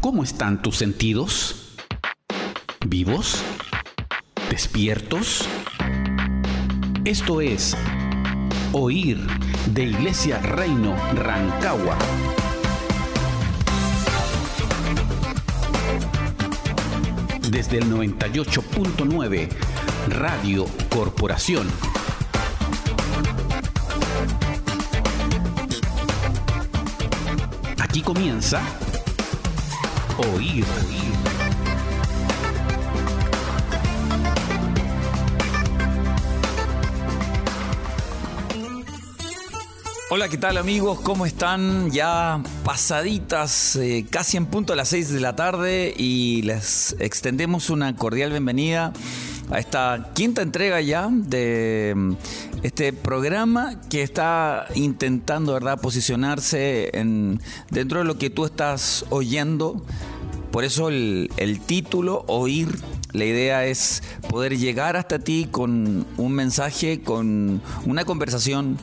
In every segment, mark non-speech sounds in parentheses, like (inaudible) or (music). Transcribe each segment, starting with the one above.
¿Cómo están tus sentidos? ¿Vivos? ¿Despiertos? Esto es Oír de Iglesia Reino Rancagua. Desde el 98.9 Radio Corporación. Aquí comienza Oír. Hola, ¿qué tal amigos? ¿Cómo están? Ya pasaditas, eh, casi en punto a las 6 de la tarde y les extendemos una cordial bienvenida a esta quinta entrega ya de este programa que está intentando, ¿verdad?, posicionarse en, dentro de lo que tú estás oyendo. Por eso el, título, Oír la idea es poder llegar hasta ti con un mensaje, con una conversación,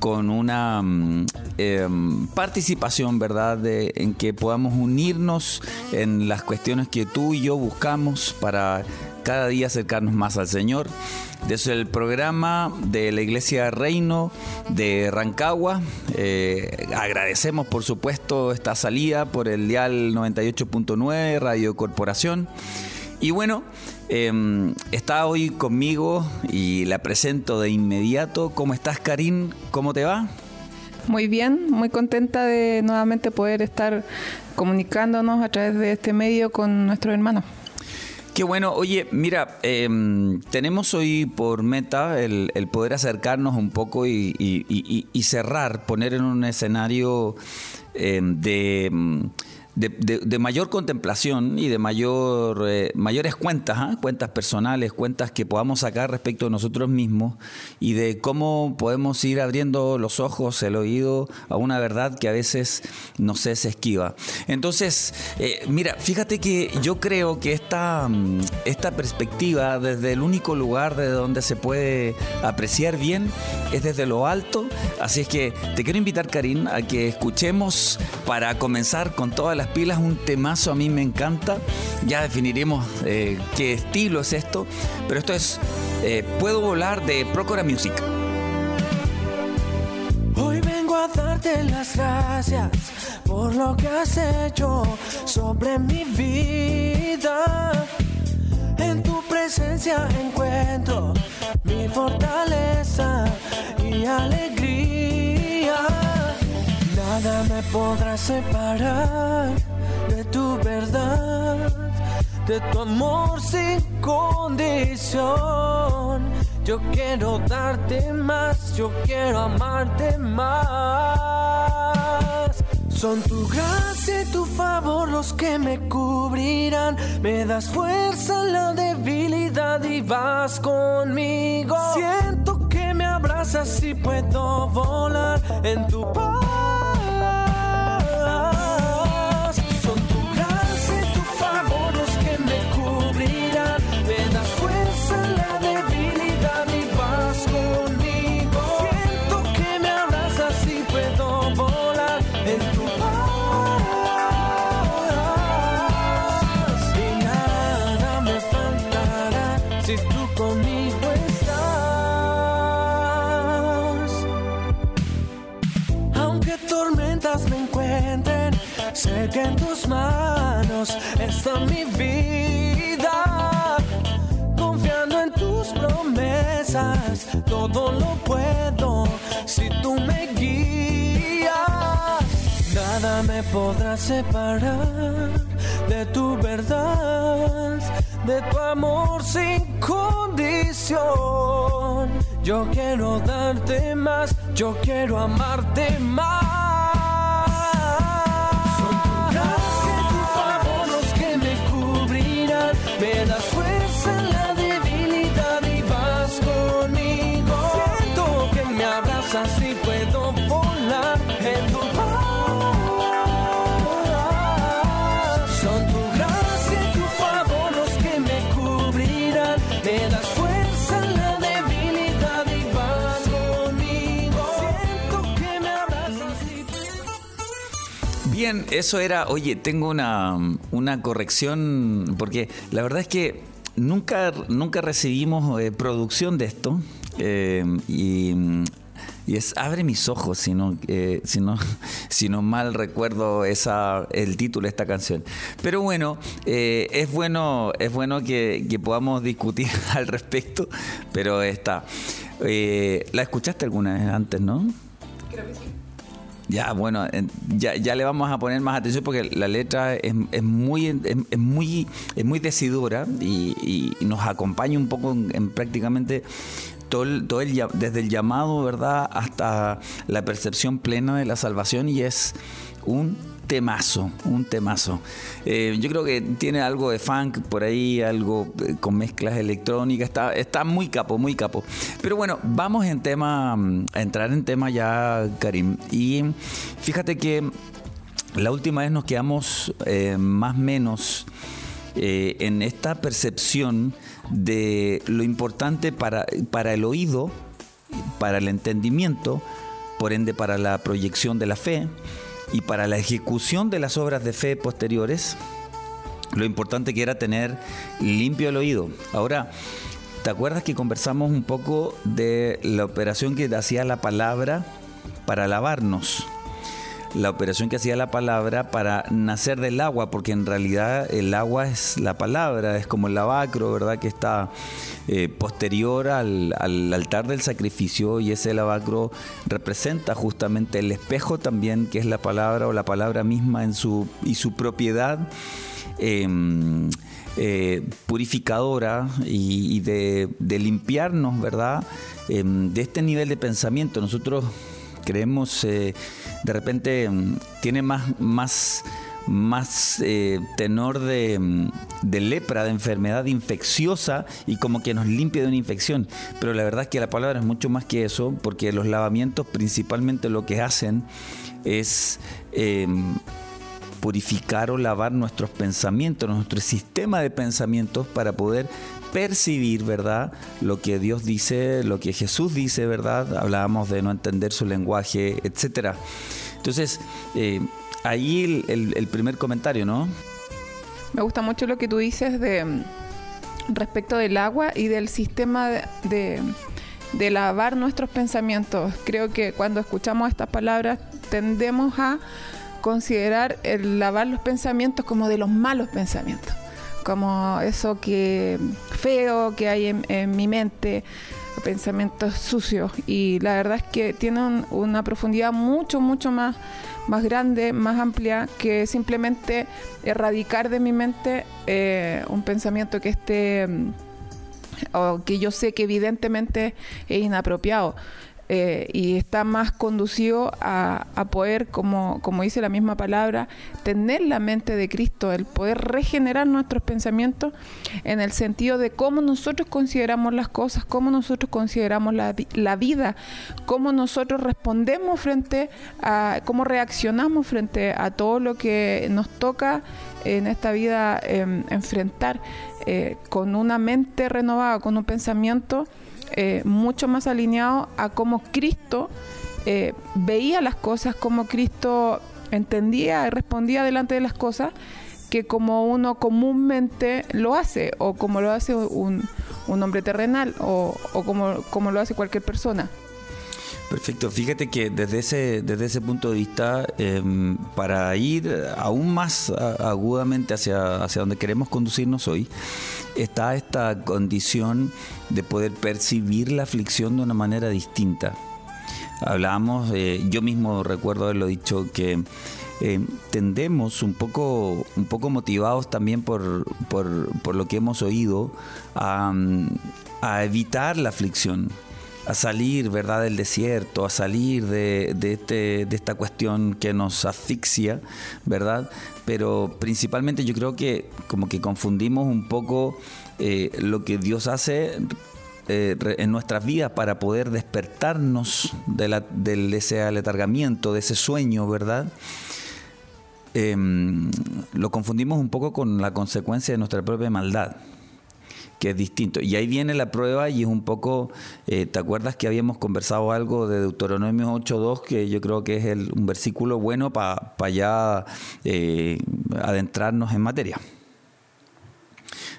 con una mm, em, participación, ¿verdad? En que podamos unirnos en las cuestiones que tú y yo buscamos para cada día acercarnos más al Señor. Desde el programa de la Iglesia Reino de Rancagua, eh, agradecemos por supuesto esta salida por el dial 98.9 Radio Corporación. Y bueno, em, está hoy conmigo y la presento de inmediato. ¿Cómo estás, Karim? ¿Cómo te va? Muy bien, muy contenta de nuevamente poder estar comunicándonos a través de este medio con nuestros hermanos. Qué bueno. Oye, mira, em, tenemos hoy por meta el, poder acercarnos un poco y, cerrar, poner en un escenario em, de em, de, mayor contemplación y de mayor, eh, mayores cuentas, ¿ah? cuentas personales, cuentas que podamos sacar respecto de nosotros mismos y de cómo podemos ir abriendo los ojos, el oído a una verdad que a veces no se esquiva. Entonces, eh, mira, fíjate que yo creo que esta, mm, esta perspectiva desde el único lugar desde donde se puede apreciar bien es desde lo alto, así es que te quiero invitar, Karim, a que escuchemos para comenzar con todas las pilas, un temazo a mí me encanta. Ya definiremos eh, qué estilo es esto, pero esto es eh, Puedo volar de Procora Music. Hoy vengo a darte las gracias por lo que has hecho sobre mi vida. En tu presencia encuentro mi fortaleza y alegría Nada me podrá separar de tu verdad, de tu amor sin condición. Yo quiero darte más, yo quiero amarte más. Son tu gracia y tu favor los que me cubrirán. Me das fuerza en la debilidad y vas conmigo. Siento que me abrazas y puedo volar en tu paz. Mi vida. Confiando en tus promesas, todo lo puedo si tú me guías. Nada me podrá separar de tu verdad, de tu amor sin condición. Yo quiero darte más, yo quiero amarte más. Eso era, oye, tengo una, una corrección, porque la verdad es que nunca, nunca recibimos eh, producción de esto. eh, y, y es Abre mis ojos, si no, eh, si no, (laughs) si no mal recuerdo esa, el título de esta canción. Pero bueno, eh, es bueno, es bueno que, que podamos discutir (laughs) al respecto, pero está. Eh, ¿La escuchaste alguna vez antes, no? Ya, bueno, en- ya, ya le vamos a poner más atención porque la letra es, muy es, muy es muy decidora y, nos acompaña un poco en, en prácticamente todo el, todo el desde el llamado, ¿verdad?, hasta la percepción plena de la salvación y es un temazo, un temazo. Eh, yo creo que tiene algo de funk por ahí, algo eh, con mezclas electrónicas, está, está muy capo, muy capo. Pero bueno, vamos en tema, mm, a entrar en tema ya, Karim. Y fíjate que la última vez nos quedamos eh, más o menos eh, en esta percepción de lo importante para, para el oído, para el entendimiento, por ende para la proyección de la fe y para la ejecución de las obras de fe posteriores, lo importante que era tener limpio el oído. Ahora, ¿te acuerdas que conversamos un poco de la operación que hacía la palabra para lavarnos? La operación que hacía la palabra para nacer del agua, porque en realidad el agua es la palabra, es como el lavacro, ¿verdad? Que está eh, posterior al, al altar del sacrificio y ese lavacro representa justamente el espejo también, que es la palabra o la palabra misma en su, y su propiedad eh, eh, purificadora y, y de, de limpiarnos, ¿verdad? Eh, de este nivel de pensamiento. Nosotros creemos, eh, de repente, mm, tiene más, más, más eh, tenor de, mm, de lepra, de enfermedad infecciosa y como que nos limpia de una infección. Pero la verdad es que la palabra es mucho más que eso, porque los lavamientos principalmente lo que hacen es... eh, purificar o lavar nuestros pensamientos, nuestro sistema de pensamientos para poder percibir, ¿verdad? Lo que Dios dice, lo que Jesús dice, ¿verdad? Hablábamos de no entender su lenguaje, etcétera. Entonces, eh, ahí el, el- el primer comentario, ¿no? Me gusta mucho lo que tú dices de mm, respecto del agua y del sistema de, de- de lavar nuestros pensamientos. Creo que cuando escuchamos estas palabras tendemos a considerar el lavar los pensamientos como de los malos pensamientos, como eso que feo que hay en, mi mente, pensamientos sucios. Y la verdad es que tienen una profundidad mucho, mucho más, más grande, más amplia que simplemente erradicar de mi mente eh, un pensamiento que esté mm, o que yo sé que evidentemente es inapropiado. Eh, y está más conducido a, poder, como, como dice la misma palabra, tener la mente de Cristo, el poder regenerar nuestros pensamientos en el sentido de cómo nosotros consideramos las cosas, cómo nosotros consideramos la, la vida, cómo nosotros respondemos frente a, cómo reaccionamos frente a todo lo que nos toca en esta vida em, enfrentar eh, con una mente renovada, con un pensamiento eh, mucho más alineado a cómo Cristo eh, veía las cosas, cómo Cristo entendía y respondía delante de las cosas, que como uno comúnmente lo hace, o como lo hace un, un hombre terrenal, o, o como, como lo hace cualquier persona. Perfecto, fíjate que desde ese, desde ese punto de vista, em, para ir aún más agudamente hacia, hacia donde queremos conducirnos hoy, está esta condición de poder percibir la aflicción de una manera distinta. Hablábamos, eh, yo mismo recuerdo haberlo dicho, que eh, tendemos un poco, un poco motivados también por, por, por lo que hemos oído a, a evitar la aflicción a salir verdad del desierto, a salir de, de este, de esta cuestión que nos asfixia, ¿verdad? Pero principalmente yo creo que como que confundimos un poco eh, lo que Dios hace eh, en nuestras vidas para poder despertarnos de, la, de ese aletargamiento, de ese sueño, ¿verdad? Em, lo confundimos un poco con la consecuencia de nuestra propia maldad. Que es distinto. Y ahí viene la prueba y es un poco, eh, ¿te acuerdas que habíamos conversado algo de Deuteronomio 8.2, que yo creo que es el, un versículo bueno para ya eh, adentrarnos en materia?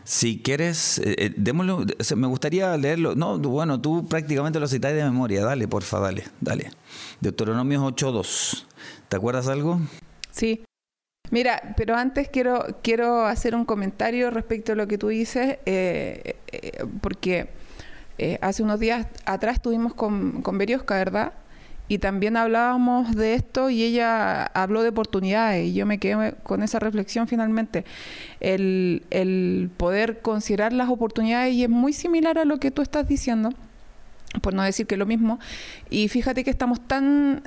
Si quieres, eh, démoslo, me gustaría leerlo. No, bueno, tú prácticamente lo citáis de memoria. Dale, porfa, dale, dale. Deuteronomio 8.2. ¿Te acuerdas algo? Sí. Mira, pero antes quiero, quiero hacer un comentario respecto a lo que tú dices, eh, eh, porque eh, hace unos días atrás estuvimos con, con Beriosca, ¿verdad? Y también hablábamos de esto y ella habló de oportunidades y yo me quedé con esa reflexión finalmente. El, el poder considerar las oportunidades y es muy similar a lo que tú estás diciendo por no decir que lo mismo. Y fíjate que estamos tan,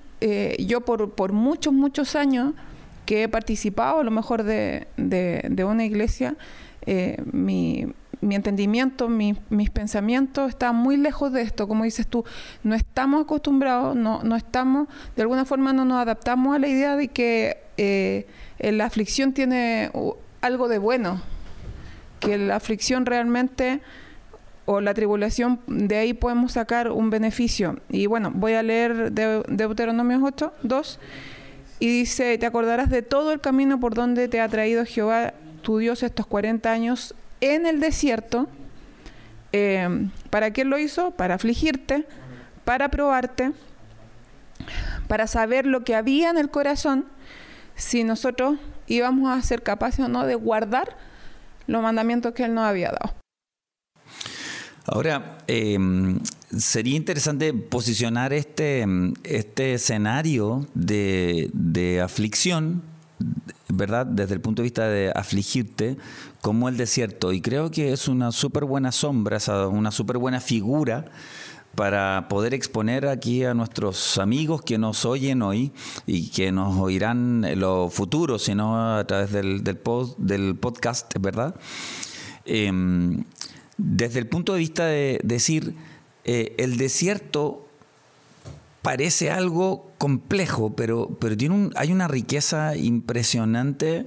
yo por, por muchos, muchos años que he participado a lo mejor de, de, una iglesia, eh, mi, mi, entendimiento, mi, mis pensamientos están muy lejos de esto. Como dices tú, no estamos acostumbrados, no, no estamos, de alguna forma no nos adaptamos a la idea de que eh, la aflicción tiene algo de bueno, que la aflicción realmente o la tribulación, de ahí podemos sacar un beneficio. Y bueno, voy a leer de Deuteronomio 8, 2 y dice, te acordarás de todo el camino por donde te ha traído Jehová tu Dios estos 40 años en el desierto. Eh, ¿Para qué lo hizo? Para afligirte, para probarte, para saber lo que había en el corazón, si nosotros íbamos a ser capaces o no de guardar los mandamientos que Él nos había dado. Ahora, em, sería interesante posicionar este, este escenario de, de, aflicción, ¿verdad? Desde el punto de vista de afligirte, como el desierto. Y creo que es una súper buena sombra, una súper buena figura para poder exponer aquí a nuestros amigos que nos oyen hoy y que nos oirán en lo futuro, sino a través del, del, del podcast, ¿verdad? Eh, desde el punto de vista de decir, eh, el desierto parece algo complejo, pero, pero tiene un, hay una riqueza impresionante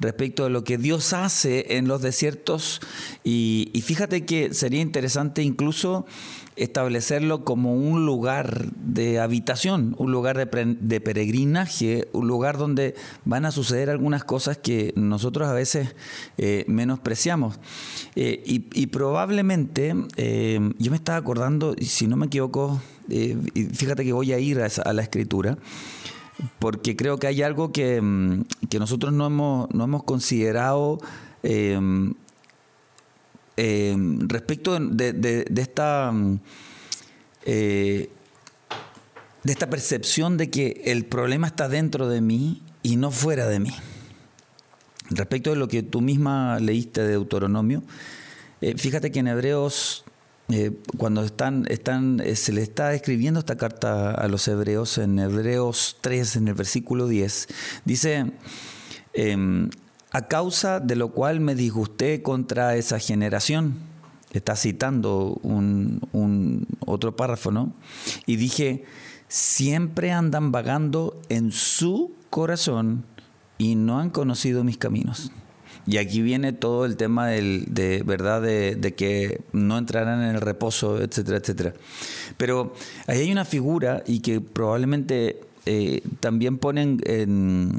respecto de lo que Dios hace en los desiertos y, y fíjate que sería interesante incluso establecerlo como un lugar de habitación, un lugar de, peregrinaje, un lugar donde van a suceder algunas cosas que nosotros a veces eh, menospreciamos. Eh, y, probablemente, eh, yo me estaba acordando, si no me equivoco, fíjate que voy a ir a, la escritura, porque creo que hay algo que, mm, nosotros no hemos, no hemos considerado eh, respecto de, esta eh, de esta percepción de que el problema está dentro de mí y no fuera de mí. Respecto de lo que tú misma leíste de Deuteronomio, eh, fíjate que en Hebreos, cuando están, están, se le está escribiendo esta carta a los hebreos, en Hebreos 3, en el versículo 10, dice, em, a causa de lo cual me disgusté contra esa generación. Está citando un, otro párrafo, ¿no? Y dije, siempre andan vagando en su corazón y no han conocido mis caminos. Y aquí viene todo el tema de verdad de, que no entrarán en el reposo, etcétera, etcétera. Pero ahí hay una figura y que probablemente eh, también ponen en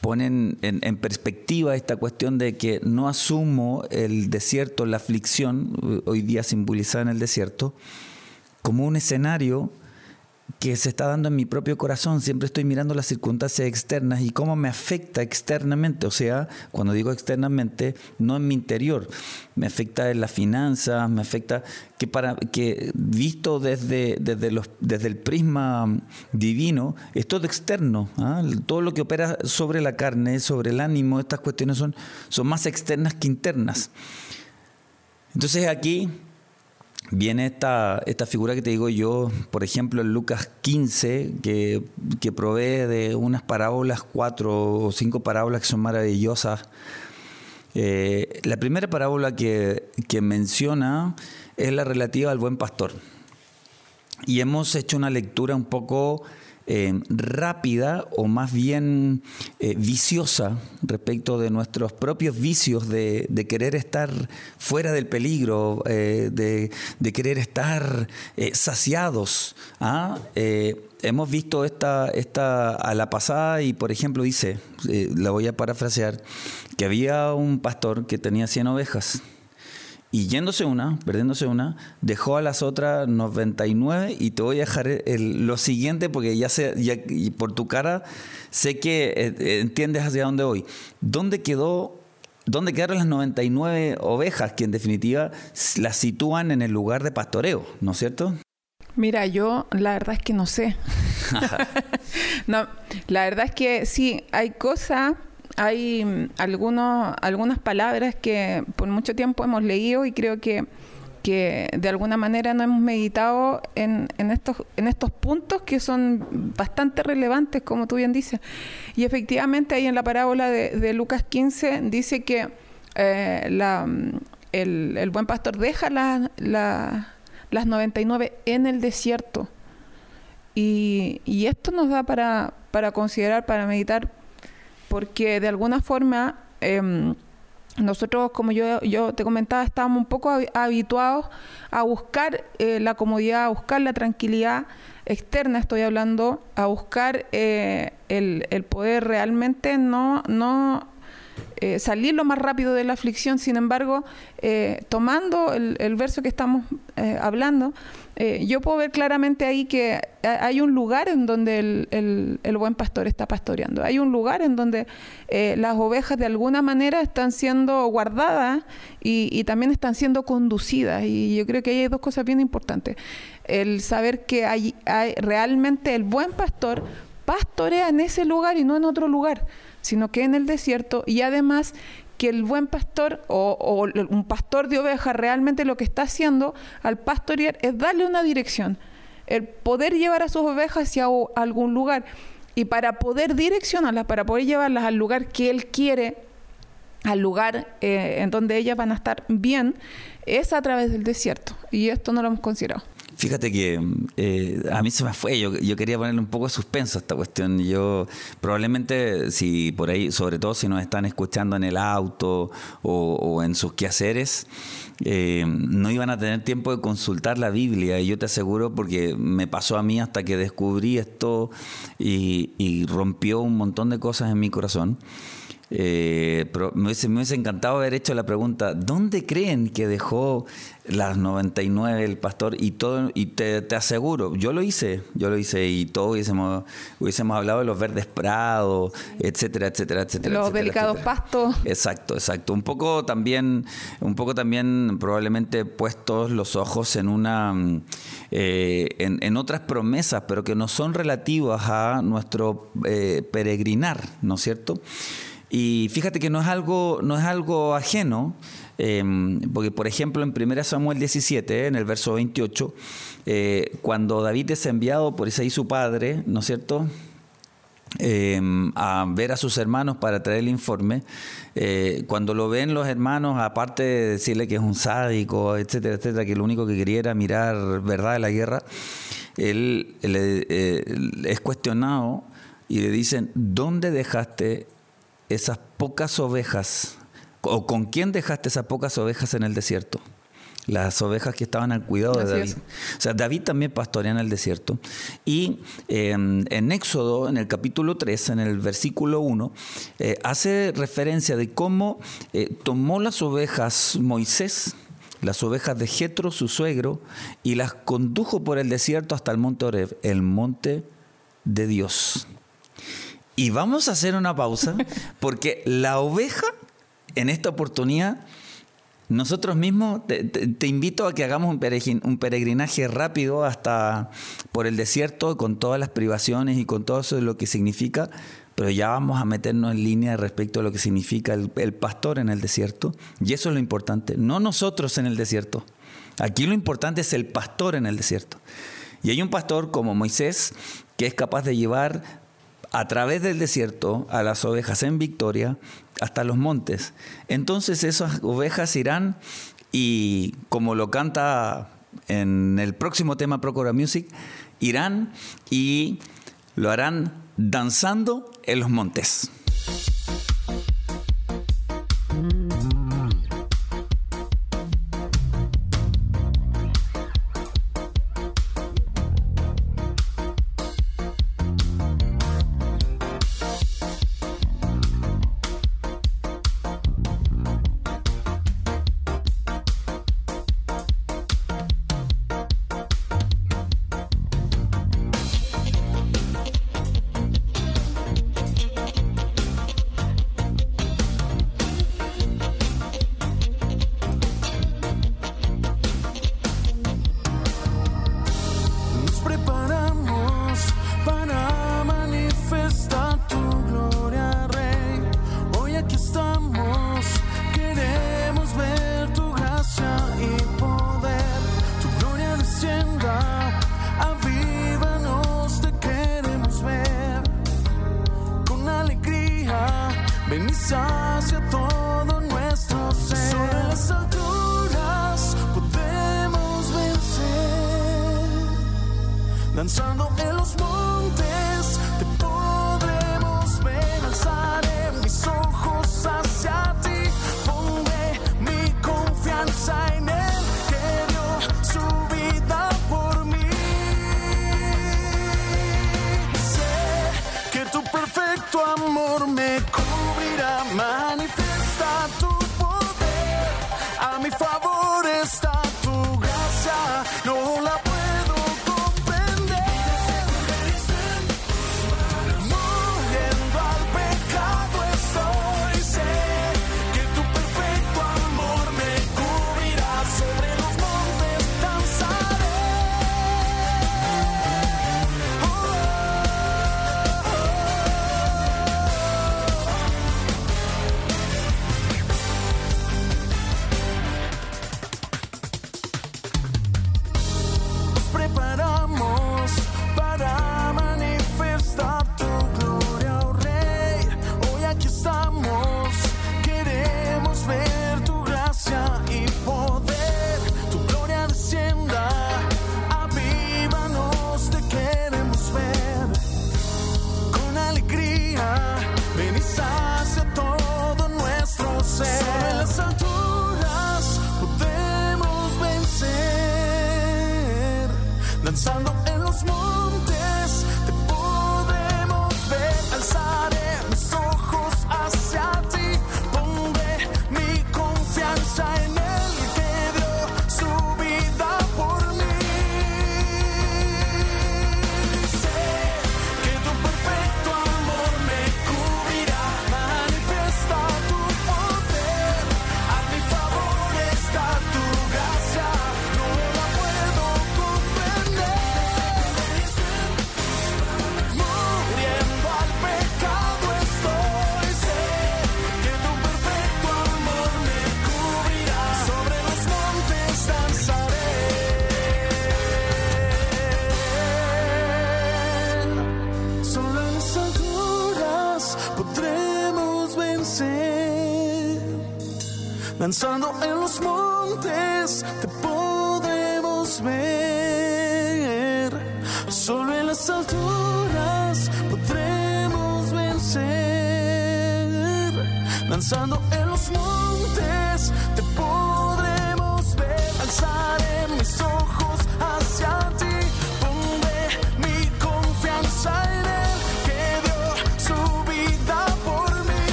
ponen en, perspectiva esta cuestión de que no asumo el desierto, la aflicción, hoy día simbolizada en el desierto, como un escenario que se está dando en mi propio corazón. Siempre estoy mirando las circunstancias externas y cómo me afecta externamente. O sea, cuando digo externamente, no en mi interior. Me afecta en las finanzas, me afecta que para que visto desde, desde, los, desde el prisma divino, es todo externo. ¿ah? Todo lo que opera sobre la carne, sobre el ánimo, estas cuestiones son, son más externas que internas. Entonces aquí viene esta, esta figura que te digo yo, por ejemplo, en Lucas 15, que, que provee de unas parábolas, cuatro o cinco parábolas que son maravillosas. Eh, la primera parábola que, que menciona es la relativa al buen pastor. Y hemos hecho una lectura un poco eh, rápida o más bien eh, viciosa respecto de nuestros propios vicios de, querer estar fuera del peligro, de, querer estar saciados. ¿ah? hemos visto esta, esta a la pasada y, por ejemplo, dice, la voy a parafrasear, que había un pastor que tenía 100 ovejas y yéndose una, perdiéndose una, dejó a las otras 99 y te voy a dejar lo siguiente porque ya sé, ya, por tu cara sé que eh, entiendes hacia dónde voy. ¿Dónde quedó ¿Dónde quedaron las 99 ovejas que en definitiva las sitúan en el lugar de pastoreo, ¿no es cierto? Mira, yo la verdad es que no sé. (laughs) (laughs) no, la verdad es que sí, hay cosas hay mm, algunos, algunas palabras que por mucho tiempo hemos leído y creo que, que de alguna manera no hemos meditado en, en, estos, en estos puntos que son bastante relevantes, como tú bien dices. Y efectivamente ahí en la parábola de, Lucas 15 dice que eh, mm, el, el, buen pastor deja la, la, las 99 en el desierto. Y, y esto nos da para, para considerar, para meditar porque de alguna forma em, nosotros, como yo, yo te comentaba, estábamos un poco habituados a buscar eh, la comodidad, a buscar la tranquilidad externa, estoy hablando, a buscar eh, el, el, poder realmente no, no eh, salir lo más rápido de la aflicción. Sin embargo, tomando el, verso que estamos hablando, eh, yo puedo ver claramente ahí que hay un lugar en donde el, buen pastor está pastoreando. Hay un lugar en donde eh, las ovejas de alguna manera están siendo guardadas y, también están siendo conducidas. Y yo creo que hay dos cosas bien importantes. El saber que hay, hay realmente el buen pastor pastorea en ese lugar y no en otro lugar, sino que en el desierto y además que el buen pastor o, un pastor de ovejas realmente lo que está haciendo al pastorear es darle una dirección, el poder llevar a sus ovejas hacia algún lugar. Y para poder direccionarlas, para poder llevarlas al lugar que él quiere, al lugar eh, en donde ellas van a estar bien, es a través del desierto. Y esto no lo hemos considerado. Fíjate que eh, a mí se me fue, yo, quería ponerle un poco de suspenso a esta cuestión. Yo probablemente, si por ahí, sobre todo si nos están escuchando en el auto o, en sus quehaceres, eh, no iban a tener tiempo de consultar la Biblia. Y yo te aseguro, porque me pasó a mí hasta que descubrí esto y rompió un montón de cosas en mi corazón. Eh, pero me hubiese, encantado haber hecho la pregunta, ¿dónde creen que dejó las 99 el pastor? Y todo y te, aseguro, yo lo hice, yo lo hice y todos hubiésemos, hubiésemos hablado de los verdes prados, etcétera, etcétera, etcétera. Los delicados pastos. Exacto, exacto. Un poco también, un poco también probablemente puestos los ojos en una eh, en, otras promesas, pero que no son relativas a nuestro eh, peregrinar, ¿no es cierto? Y fíjate que no es algo, no es algo ajeno, em, porque por ejemplo en 1 Samuel 17, en el verso 28, eh, cuando David es enviado por Isaí su padre, ¿no es cierto? Em, a ver a sus hermanos para traer el informe. Eh, cuando lo ven los hermanos, aparte de decirle que es un sádico, etcétera, etcétera, que lo único que quería era mirar verdad de la guerra, él, eh, es cuestionado y le dicen, ¿dónde dejaste esas pocas ovejas, o con quién dejaste esas pocas ovejas en el desierto? Las ovejas que estaban al cuidado de David. O sea, David también pastorea en el desierto. Y em, en Éxodo, en el capítulo 3, en el versículo 1, eh, hace referencia de cómo eh, tomó las ovejas Moisés, las ovejas de Jetro, su suegro, y las condujo por el desierto hasta el monte Oreb, el monte de Dios. Y vamos a hacer una pausa porque la oveja, en esta oportunidad, nosotros mismos, te, invito a que hagamos un, peregrinaje rápido hasta por el desierto con todas las privaciones y con todo eso de lo que significa, pero ya vamos a meternos en línea respecto a lo que significa el, el pastor en el desierto. Y eso es lo importante, no nosotros en el desierto. Aquí lo importante es el pastor en el desierto. Y hay un pastor como Moisés que es capaz de llevar a través del desierto a las ovejas en victoria hasta los montes. Entonces esas ovejas irán y como lo canta en el próximo tema Procura Music, irán y lo harán danzando en los montes. Danzando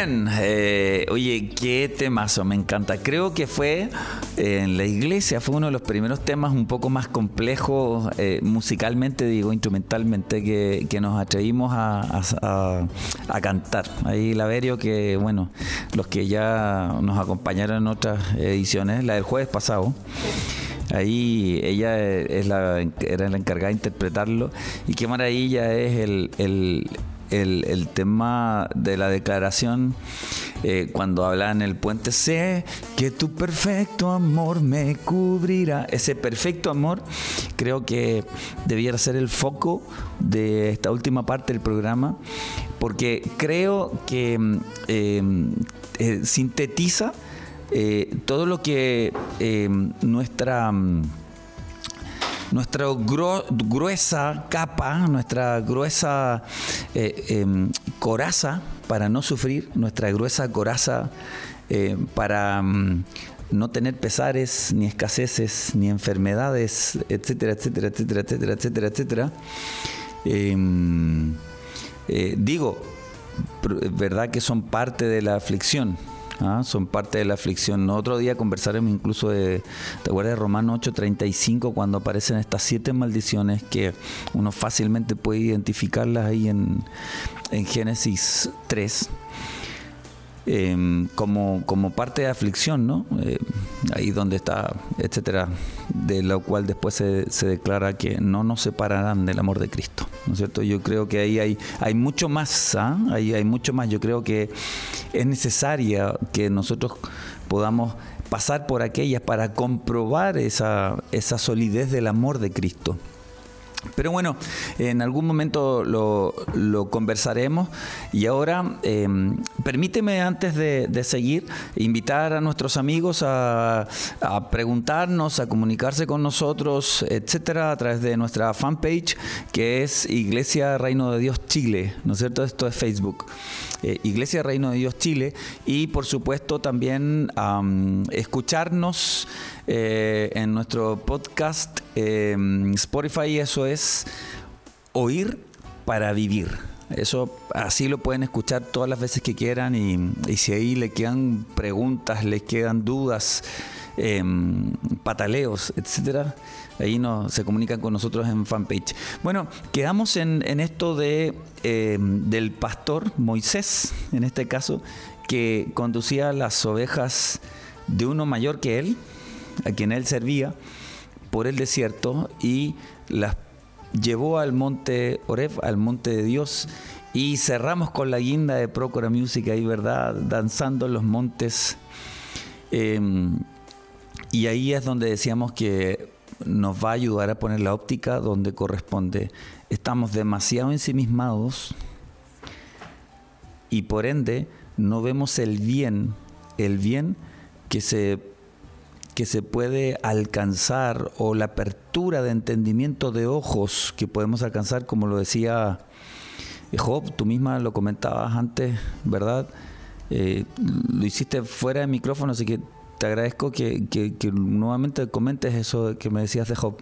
Eh, oye, qué temazo, me encanta. Creo que fue eh, en la iglesia, fue uno de los primeros temas un poco más complejos eh, musicalmente, digo, instrumentalmente, que, nos atrevimos a, cantar. Ahí Laverio, que bueno, los que ya nos acompañaron en otras ediciones, la del jueves pasado. Ahí ella es la, era la encargada de interpretarlo y qué maravilla es el, tema de la declaración eh, cuando habla en el puente, sé que tu perfecto amor me cubrirá. Ese perfecto amor creo que debiera ser el foco de esta última parte del programa, porque creo que mm, eh, eh, sintetiza todo lo que nuestra nuestra gruesa capa, nuestra gruesa eh, em, coraza para no sufrir, nuestra gruesa coraza eh, para mm, no tener pesares, ni escaseces, ni enfermedades, etcétera, etcétera, etcétera, etcétera, etcétera, etcétera. Em, eh, digo, verdad que son parte de la aflicción ¿ah? son parte de la aflicción. Otro día conversaremos incluso de, ¿te acuerdas de Romano 8:35 cuando aparecen estas siete maldiciones que uno fácilmente puede identificarlas ahí en, en Génesis 3? Em, como, como parte de aflicción, ¿no? Eh, ahí donde está, etcétera, de lo cual después se, se, declara que no nos separarán del amor de Cristo, ¿no es cierto? Yo creo que ahí hay, hay mucho más, ¿ah? ahí hay mucho más. Yo creo que es necesaria que nosotros podamos pasar por aquellas para comprobar esa, esa solidez del amor de Cristo. Pero bueno, en algún momento lo, conversaremos y ahora em, permíteme antes de, seguir invitar a nuestros amigos a, preguntarnos, a comunicarse con nosotros, etcétera, a través de nuestra fanpage que es Iglesia Reino de Dios Chile, ¿no es cierto? Esto es Facebook. Eh, Iglesia Reino de Dios Chile y por supuesto también escucharnos eh, en nuestro podcast em, Spotify, eso es oír para vivir. Eso así lo pueden escuchar todas las veces que quieran y, si ahí le quedan preguntas, le quedan dudas, em, pataleos, etcétera, ahí no, se comunican con nosotros en fanpage. Bueno, quedamos en, esto de em, del pastor Moisés, en este caso, que conducía las ovejas de uno mayor que él, a quien él servía, por el desierto y las llevó al monte Oreb, al monte de Dios, y cerramos con la guinda de Procura Music ahí, ¿verdad? Danzando en los montes. Em, y ahí es donde decíamos que nos va a ayudar a poner la óptica donde corresponde. Estamos demasiado ensimismados y por ende no vemos el bien, el bien que se que se puede alcanzar o la apertura de entendimiento de ojos que podemos alcanzar, como lo decía Job, tú misma lo comentabas antes, ¿verdad? Eh, lo hiciste fuera de micrófono, así que te agradezco que, nuevamente comentes eso que me decías de Job.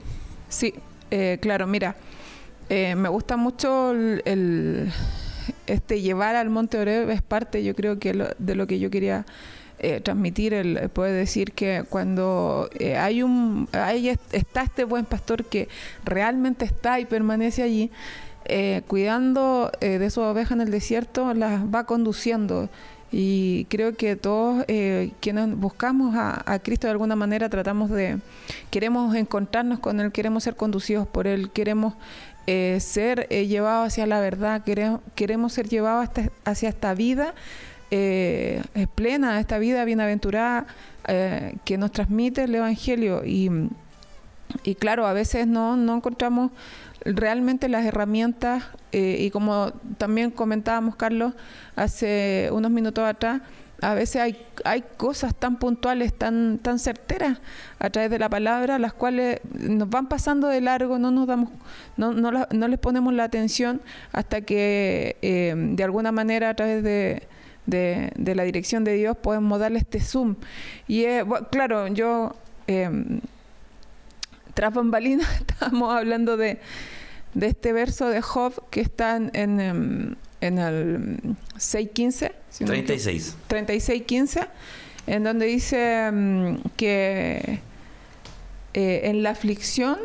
Sí, eh, claro, mira, eh, me gusta mucho el, este llevar al Monte Oreb, es parte, yo creo que de lo que yo quería eh, transmitir, el, puede decir que cuando eh, hay un, ahí está este buen pastor que realmente está y permanece allí, eh, cuidando de su oveja en el desierto, las va conduciendo. Y creo que todos quienes buscamos a, Cristo de alguna manera tratamos de, queremos encontrarnos con Él, queremos ser conducidos por Él, queremos ser llevados hacia la verdad, queremos, queremos ser llevados hacia esta vida eh, es plena esta vida bienaventurada eh, que nos transmite el Evangelio. Y, y claro, a veces no, no encontramos realmente las herramientas eh, y como también comentábamos, Carlos, hace unos minutos atrás, a veces hay, hay cosas tan puntuales, tan, tan certeras a través de la palabra, las cuales nos van pasando de largo, no nos damos, no, no, no les ponemos la atención hasta que de alguna manera a través de, de, la dirección de Dios, podemos darle este zoom. Y claro, yo, eh, tras bambalinas, (laughs) estábamos hablando de, de, este verso de Job que está en, en, en el 6.15. si no me equivoco. 36. 36.15, en donde dice mm, que eh, en la aflicción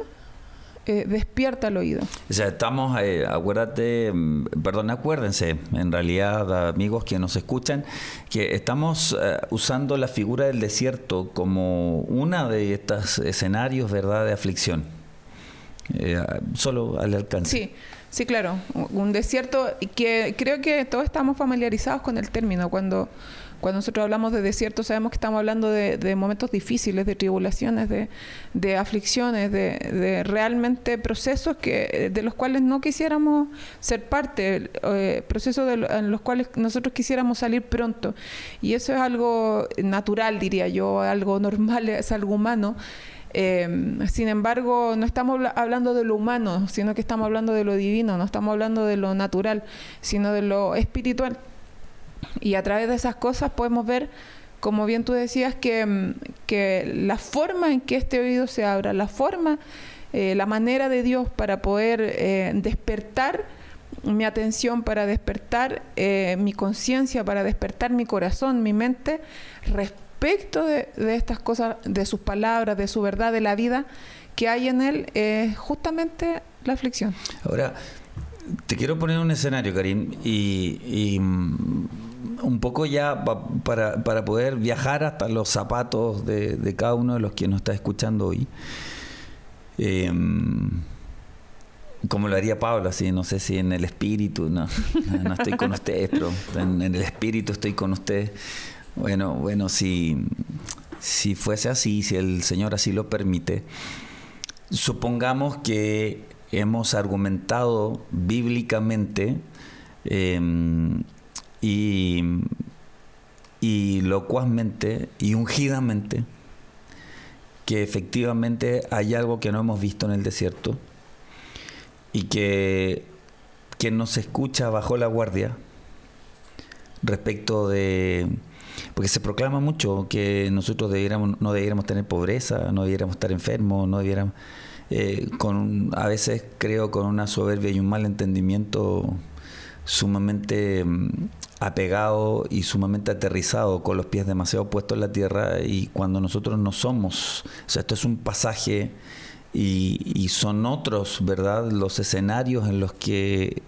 despierta el oído. O sea, estamos, eh, acuérdate, mm, perdón, acuérdense, en realidad, amigos que nos escuchan, que estamos eh, usando la figura del desierto como una de estos escenarios, ¿verdad?, de aflicción. Eh, solo al alcance. Sí, sí, claro. Un desierto que creo que todos estamos familiarizados con el término. Cuando, cuando nosotros hablamos de desierto, sabemos que estamos hablando de, momentos difíciles, de tribulaciones, de, de aflicciones, de, realmente procesos que, de los cuales no quisiéramos ser parte, eh, procesos en los cuales nosotros quisiéramos salir pronto. Y eso es algo natural, diría yo, algo normal, es algo humano. Eh, sin embargo, no estamos habla- hablando de lo humano, sino que estamos hablando de lo divino, no estamos hablando de lo natural, sino de lo espiritual. Y a través de esas cosas podemos ver, como bien tú decías, que, mm, que la forma en que este oído se abra, la forma, eh, la manera de Dios para poder eh, despertar mi atención, para despertar eh, mi conciencia, para despertar mi corazón, mi mente, respecto de, de estas cosas, de sus palabras, de su verdad, de la vida que hay en él, es justamente la aflicción. Ahora, te quiero poner un escenario, Karim, y, mm, un poco ya pa- para, para poder viajar hasta los zapatos de, de cada uno de los que nos está escuchando hoy. Eh, como lo haría Pablo, así, no sé si en el espíritu, no, no estoy con ustedes, pero en, el espíritu estoy con ustedes. Bueno, bueno, si, si fuese así, si el Señor así lo permite, supongamos que hemos argumentado bíblicamente eh, y, y locuazmente y ungidamente que efectivamente hay algo que no hemos visto en el desierto y que nos escucha bajo la guardia respecto de porque se proclama mucho que nosotros debiéramos, no debiéramos tener pobreza, no debiéramos estar enfermos, no debiéramos eh, con a veces creo con una soberbia y un mal entendimiento sumamente mm, apegado y sumamente aterrizado con los pies demasiado puestos en la tierra y cuando nosotros no somos, o sea, esto es un pasaje y, son otros, ¿verdad? Los escenarios en los que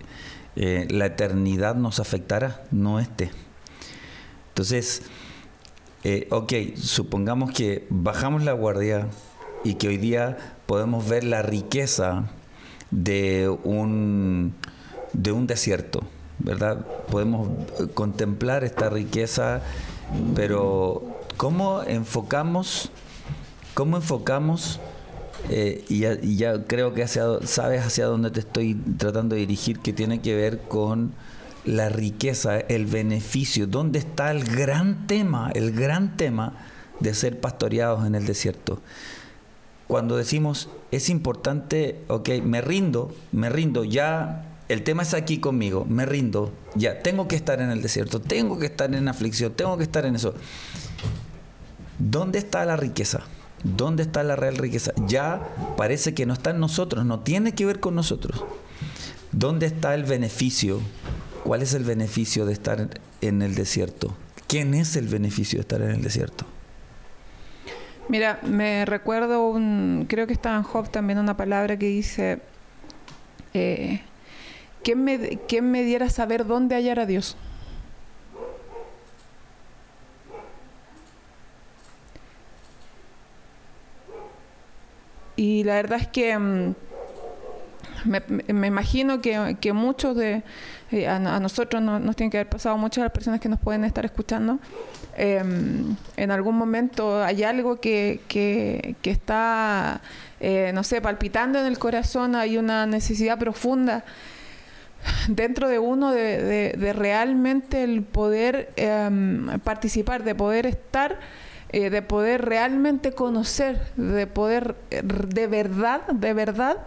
eh, la eternidad nos afectará, no este. Entonces, eh, ok, supongamos que bajamos la guardia y que hoy día podemos ver la riqueza de un, de un desierto, ¿verdad? Podemos contemplar esta riqueza, pero ¿cómo enfocamos, cómo enfocamos, eh, y, ya, y ya creo que hacia, sabes hacia dónde te estoy tratando de dirigir, que tiene que ver con la riqueza, el beneficio, dónde está el gran tema, el gran tema de ser pastoreados en el desierto. Cuando decimos, es importante, ok, me rindo, me rindo, ya el tema es aquí conmigo, me rindo, ya tengo que estar en el desierto, tengo que estar en aflicción, tengo que estar en eso. ¿Dónde está la riqueza? ¿Dónde está la real riqueza? Ya parece que no está en nosotros, no tiene que ver con nosotros. ¿Dónde está el beneficio? ¿Cuál es el beneficio de estar en el desierto? ¿Quién es el beneficio de estar en el desierto? Mira, me recuerdo un, creo que está en Job también una palabra que dice, eh, ¿quién, me, ¿quién me diera saber dónde hallar a Dios? Y la verdad es que mm, me, me- imagino que, que muchos de eh, a, nosotros no- nos tienen que haber pasado muchas de las personas que nos pueden estar escuchando eh, en algún momento hay algo que, que, que está eh, no sé palpitando en el corazón hay una necesidad profunda (laughs) dentro de uno de, de- realmente el poder em, participar, de poder estar, eh, de poder realmente conocer, de poder eh, de verdad, de verdad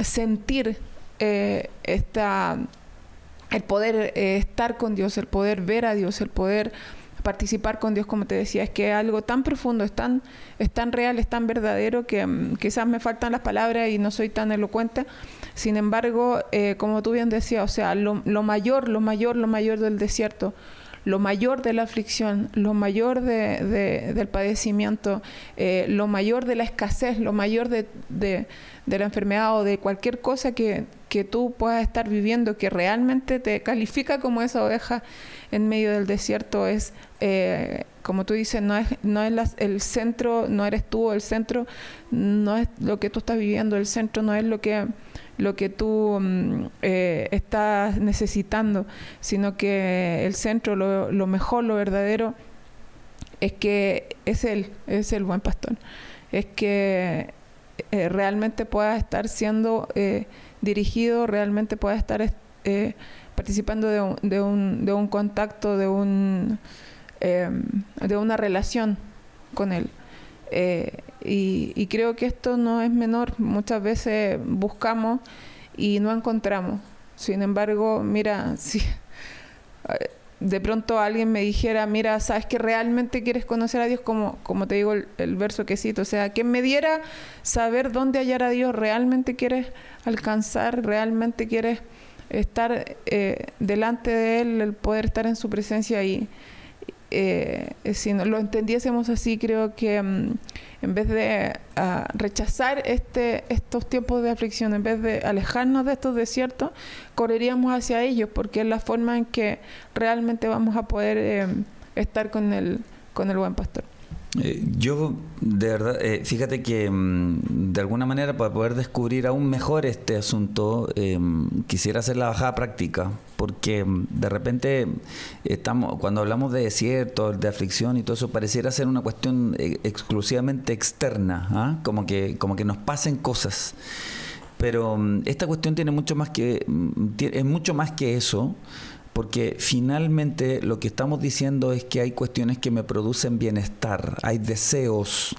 sentir eh, esta, el poder estar con Dios, el poder ver a Dios, el poder participar con Dios, como te decía, es que es algo tan profundo, es tan, es tan real, es tan verdadero que mm, quizás me faltan las palabras y no soy tan elocuente, Sin embargo, eh, como tú bien decías, o sea, lo, lo, mayor, lo mayor, lo mayor del desierto, lo mayor de la aflicción, lo mayor de, del padecimiento, eh, lo mayor de la escasez, lo mayor de, de, la enfermedad o de cualquier cosa que, que tú puedas estar viviendo que realmente te califica como esa oveja en medio del desierto es, eh, como tú dices, no es, no es el centro, no eres tú el centro, no es lo que tú estás viviendo, el centro no es lo que lo que tú mm, eh, estás necesitando, sino que el centro, lo, lo, mejor, lo verdadero, es que es Él, es el buen pastor. Es que eh, realmente pueda estar siendo dirigido, realmente pueda estar participando de un, de un, de un contacto, de, un, em, de una relación con Él. Eh, y, creo que esto no es menor. Muchas veces buscamos y no encontramos. Sin embargo, mira, (laughs) si de pronto alguien me dijera, mira, sabes que realmente quieres conocer a Dios, como, como te digo el, el verso que cito, o sea, que me diera saber dónde hallar a Dios, realmente quieres alcanzar, realmente quieres estar eh, delante de Él, el poder estar en su presencia y eh, si no lo entendiésemos así, creo que mm, en vez de ah, rechazar este, estos tiempos de aflicción, en vez de alejarnos de estos desiertos, correríamos hacia ellos, porque es la forma en que realmente vamos a poder eh, estar con el, con el buen pastor. Eh, yo, de verdad, eh, fíjate que mm, de alguna manera para poder descubrir aún mejor este asunto, em, quisiera hacer la bajada práctica, porque mm, de repente estamos, cuando hablamos de desierto, de aflicción y todo eso, pareciera ser una cuestión eh, exclusivamente externa, ¿ah? como, que, como que nos pasen cosas. Pero mm, esta cuestión tiene mucho más que, es mucho más que eso porque finalmente lo que estamos diciendo es que hay cuestiones que me producen bienestar, hay deseos,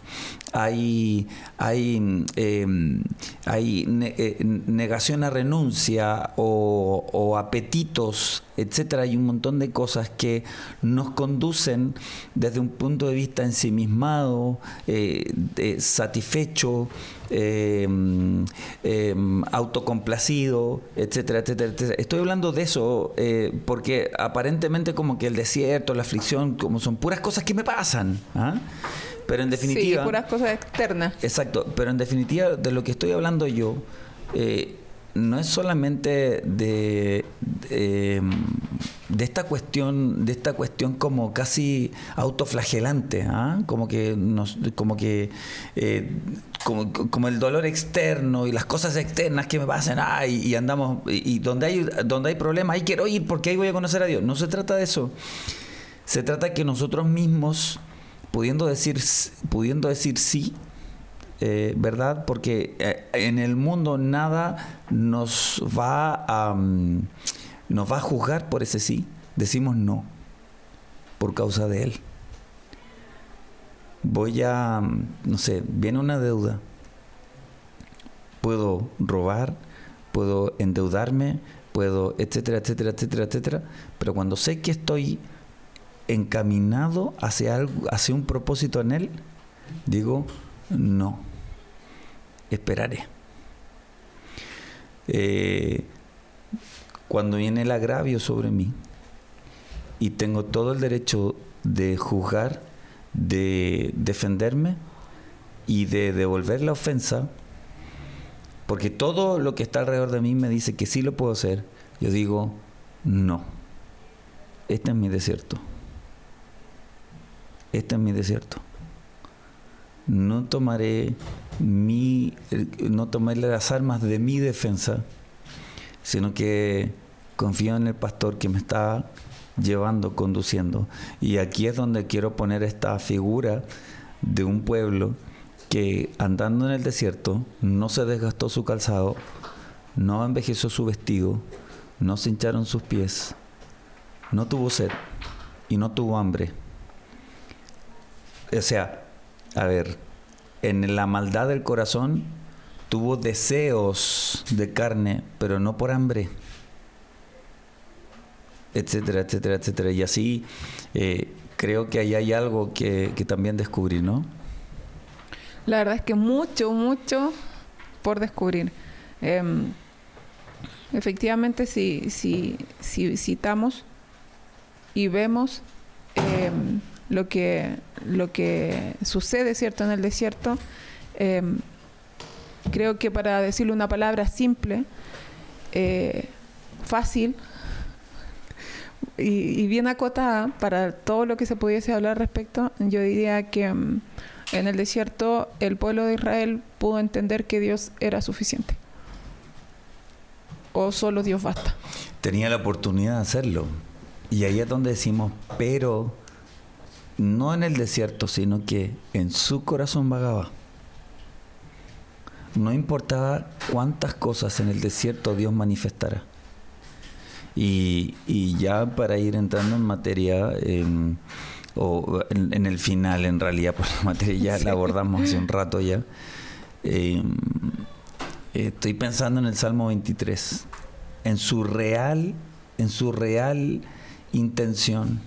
hay, hay, em, hay eh, negación a renuncia o, apetitos, etcétera. Hay un montón de cosas que nos conducen desde un punto de vista ensimismado, eh, satisfecho, em, em, autocomplacido, etcétera, etcétera, etcétera. Estoy hablando de eso eh, porque aparentemente como que el desierto, la aflicción, como son puras cosas que me pasan. ¿ah? Pero en definitiva... Sí, puras cosas externas. Exacto, pero en definitiva de lo que estoy hablando yo eh, no es solamente de, de, esta cuestión, de esta cuestión como casi autoflagelante, ¿ah? como que nos, como que eh, como, el dolor externo y las cosas externas que me pasan, y, andamos, y, donde hay donde hay problemas, ahí quiero ir porque ahí voy a conocer a Dios. No se trata de eso. Se trata que nosotros mismos pudiendo decir, pudiendo decir sí, eh, ¿verdad? Porque eh, en el mundo nada nos va a, mm, nos va a juzgar por ese sí. Decimos no, por causa de él. Voy a, mm, no sé, viene una deuda. Puedo robar, puedo endeudarme, puedo, etcétera, etcétera, etcétera, etcétera. Pero cuando sé que estoy encaminado hacia, algo, hacia un propósito en él, digo, no, esperaré. Eh, cuando viene el agravio sobre mí y tengo todo el derecho de juzgar, de defenderme y de devolver la ofensa, porque todo lo que está alrededor de mí me dice que sí lo puedo hacer, yo digo, no, este es mi desierto este es mi desierto. No tomaré mi, no tomaré las armas de mi defensa, sino que confío en el pastor que me está llevando, conduciendo. Y aquí es donde quiero poner esta figura de un pueblo que andando en el desierto no se desgastó su calzado, no envejeció su vestido, no se hincharon sus pies, no tuvo sed y no tuvo hambre o sea, a ver, en la maldad del corazón tuvo deseos de carne, pero no por hambre, etcétera, etcétera, etcétera. Y así eh, creo que ahí hay algo que, también descubrir, ¿no? La verdad es que mucho, mucho por descubrir. Em, Efectivamente, si, si, si citamos y vemos em, lo, que, lo que sucede, ¿cierto?, en el desierto, em, creo que para decirle una palabra simple, eh, fácil y, bien acotada para todo lo que se pudiese hablar respecto, yo diría que em, en el desierto el pueblo de Israel pudo entender que Dios era suficiente o solo Dios basta. Tenía la oportunidad de hacerlo. Y ahí es donde decimos, pero no en el desierto, sino que en su corazón vagaba. No importaba cuántas cosas en el desierto Dios manifestara. Y, ya para ir entrando en materia, o en, el final en realidad, por la materia ya la abordamos hace un (laughs) rato ya. Em, estoy pensando en el Salmo 23, en su real, en su real intención.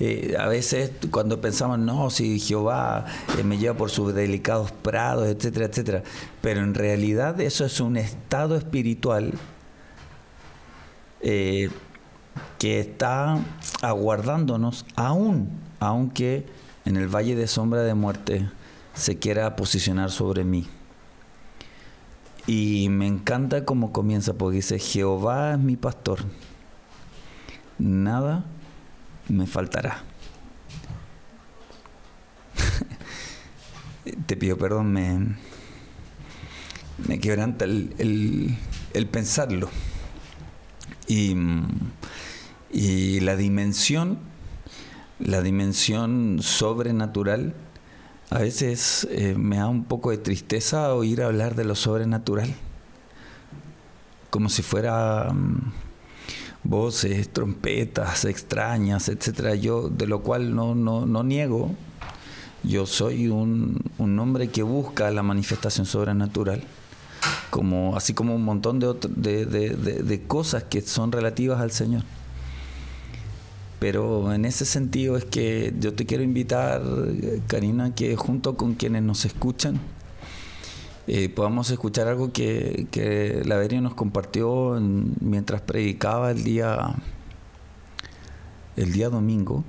Eh, a veces cuando pensamos, no, si Jehová eh, me lleva por sus delicados prados, etcétera, etcétera, pero en realidad eso es un estado espiritual eh, que está aguardándonos aún, aunque en el valle de sombra de muerte se quiera posicionar sobre mí. Y me encanta cómo comienza, porque dice, Jehová es mi pastor, nada me faltará. (laughs) Te pido perdón, me, me quebranta el, el, pensarlo. Y, y la dimensión, la dimensión sobrenatural, a veces eh, me da un poco de tristeza oír hablar de lo sobrenatural, como si fuera mm, voces, trompetas extrañas, etcétera. Yo, de lo cual no, no, no niego, yo soy un, un, hombre que busca la manifestación sobrenatural, como, así como un montón de, de, de, de cosas que son relativas al Señor. Pero en ese sentido es que yo te quiero invitar, Karina, que junto con quienes nos escuchan, eh, podamos escuchar algo que, que Laverio nos compartió mientras predicaba el día, el día domingo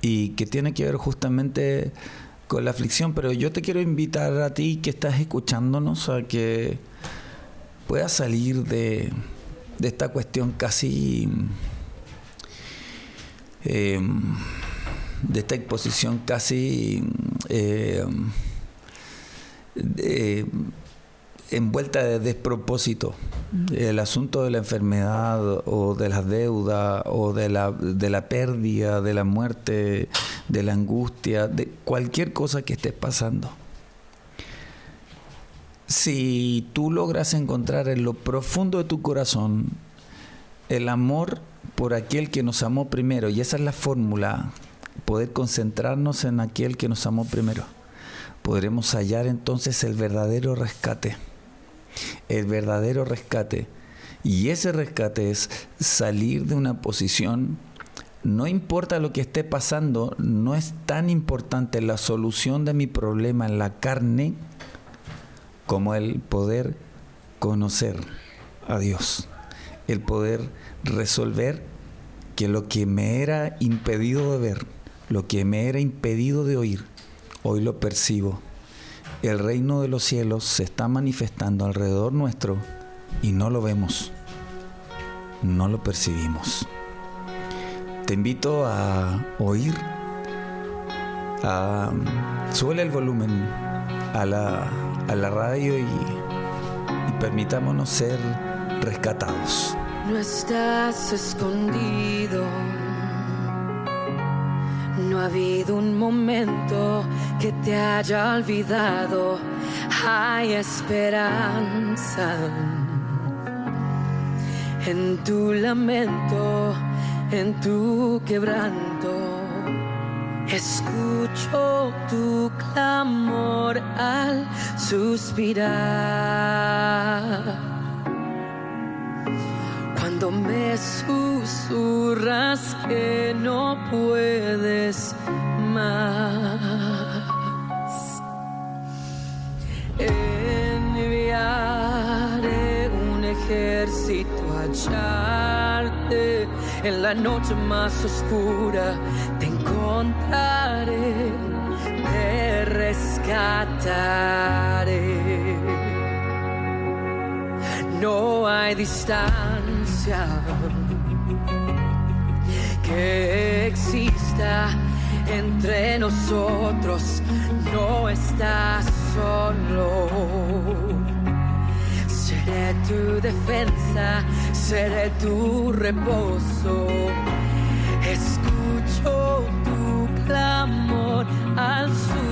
y que tiene que ver justamente con la aflicción, pero yo te quiero invitar a ti que estás escuchándonos a que puedas salir de, de esta cuestión casi Em, de esta exposición casi em, envuelta de despropósito. El asunto de la enfermedad o de la deuda o de la, de la pérdida, de la muerte, de la angustia, de cualquier cosa que estés pasando. Si tú logras encontrar en lo profundo de tu corazón el amor por aquel que nos amó primero. Y esa es la fórmula, poder concentrarnos en aquel que nos amó primero. Podremos hallar entonces el verdadero rescate. El verdadero rescate. Y ese rescate es salir de una posición, no importa lo que esté pasando, no es tan importante la solución de mi problema en la carne como el poder conocer a Dios, el poder resolver que lo que me era impedido de ver, lo que me era impedido de oír, hoy lo percibo. El reino de los cielos se está manifestando alrededor nuestro y no lo vemos, no lo percibimos. Te invito a oír, a suele el volumen a la, a la radio y, y permitámonos ser rescatados no estás escondido. Ha habido un momento que te haya olvidado. Hay esperanza en tu lamento, en tu quebranto. Escucho tu clamor al suspirar cuando me susurras que no puedes más. Enviaré un ejército a hallarte en la noche más oscura. Te encontraré, te rescataré. No hay distancia que exista entre nosotros, no estás solo. Seré tu defensa, seré tu reposo. Escucho tu clamor al sur.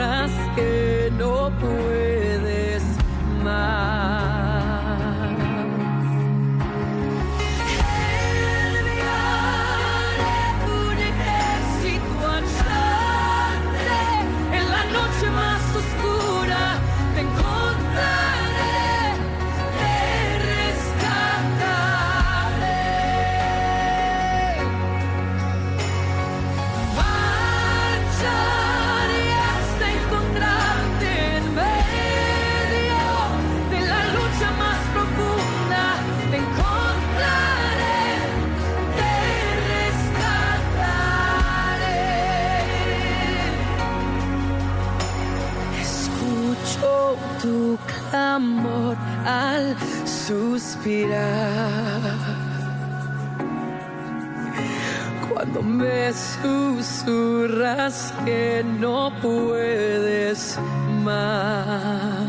horas que no pude. suspirar. Cuando me susurras que no puedes más.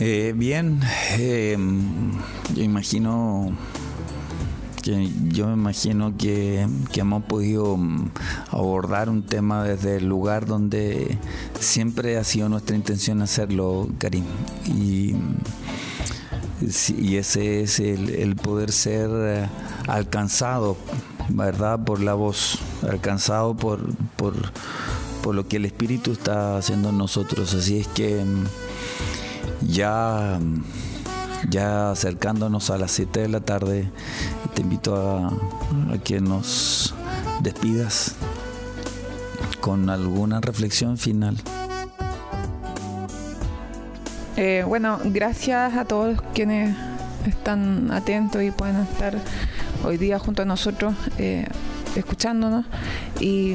Eh, bien, eh, yo imagino que yo me imagino que, que hemos podido mm, abordar un tema desde el lugar donde siempre ha sido nuestra intención hacerlo, Karim. Y, y ese es el, el poder ser eh, alcanzado, ¿verdad? Por la voz, alcanzado por, por, por lo que el Espíritu está haciendo en nosotros. Así es que mm, ya, ya acercándonos a las 7 de la tarde, te invito a, que nos despidas con alguna reflexión final. Eh, bueno, gracias a todos quienes están atentos y pueden estar hoy día junto a nosotros eh, escuchándonos. Y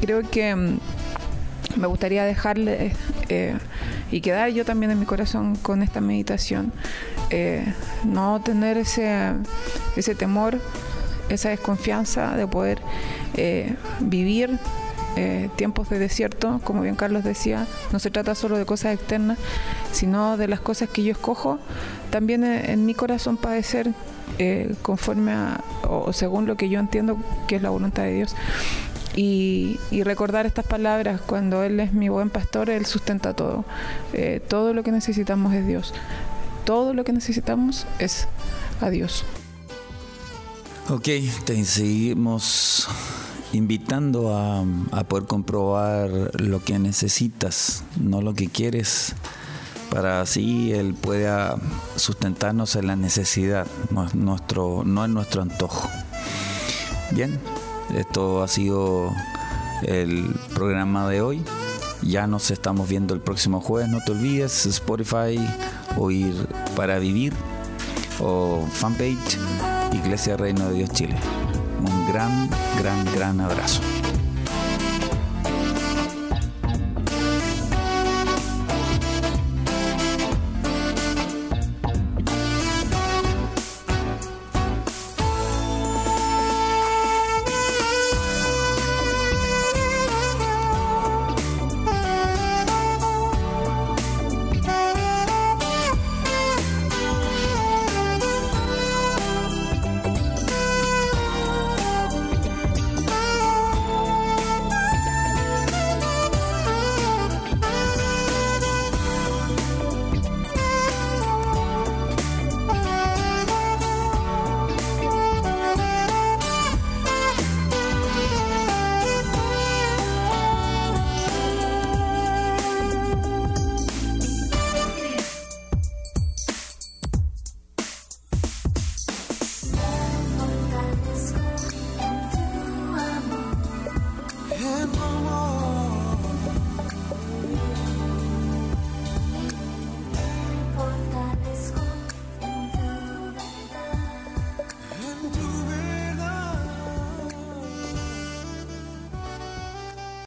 creo que mm, me gustaría dejarle y quedar yo también en mi corazón con esta meditación. Eh, no tener ese, ese temor, esa desconfianza de poder eh, vivir eh, tiempos de desierto, como bien Carlos decía, no se trata solo de cosas externas, sino de las cosas que yo escojo, también en, en mi corazón padecer eh, conforme a, o según lo que yo entiendo que es la voluntad de Dios. Y, recordar estas palabras, cuando Él es mi buen pastor, Él sustenta todo. Eh, todo lo que necesitamos es Dios. Todo lo que necesitamos es a Dios. Ok, te seguimos invitando a, poder comprobar lo que necesitas, no lo que quieres, para así Él pueda sustentarnos en la necesidad, nuestro, no es nuestro antojo. Bien, esto ha sido el programa de hoy. Ya nos estamos viendo el próximo jueves. No te olvides, Spotify, oír para vivir o fanpage Iglesia Reino de Dios Chile. Un gran, gran, gran abrazo.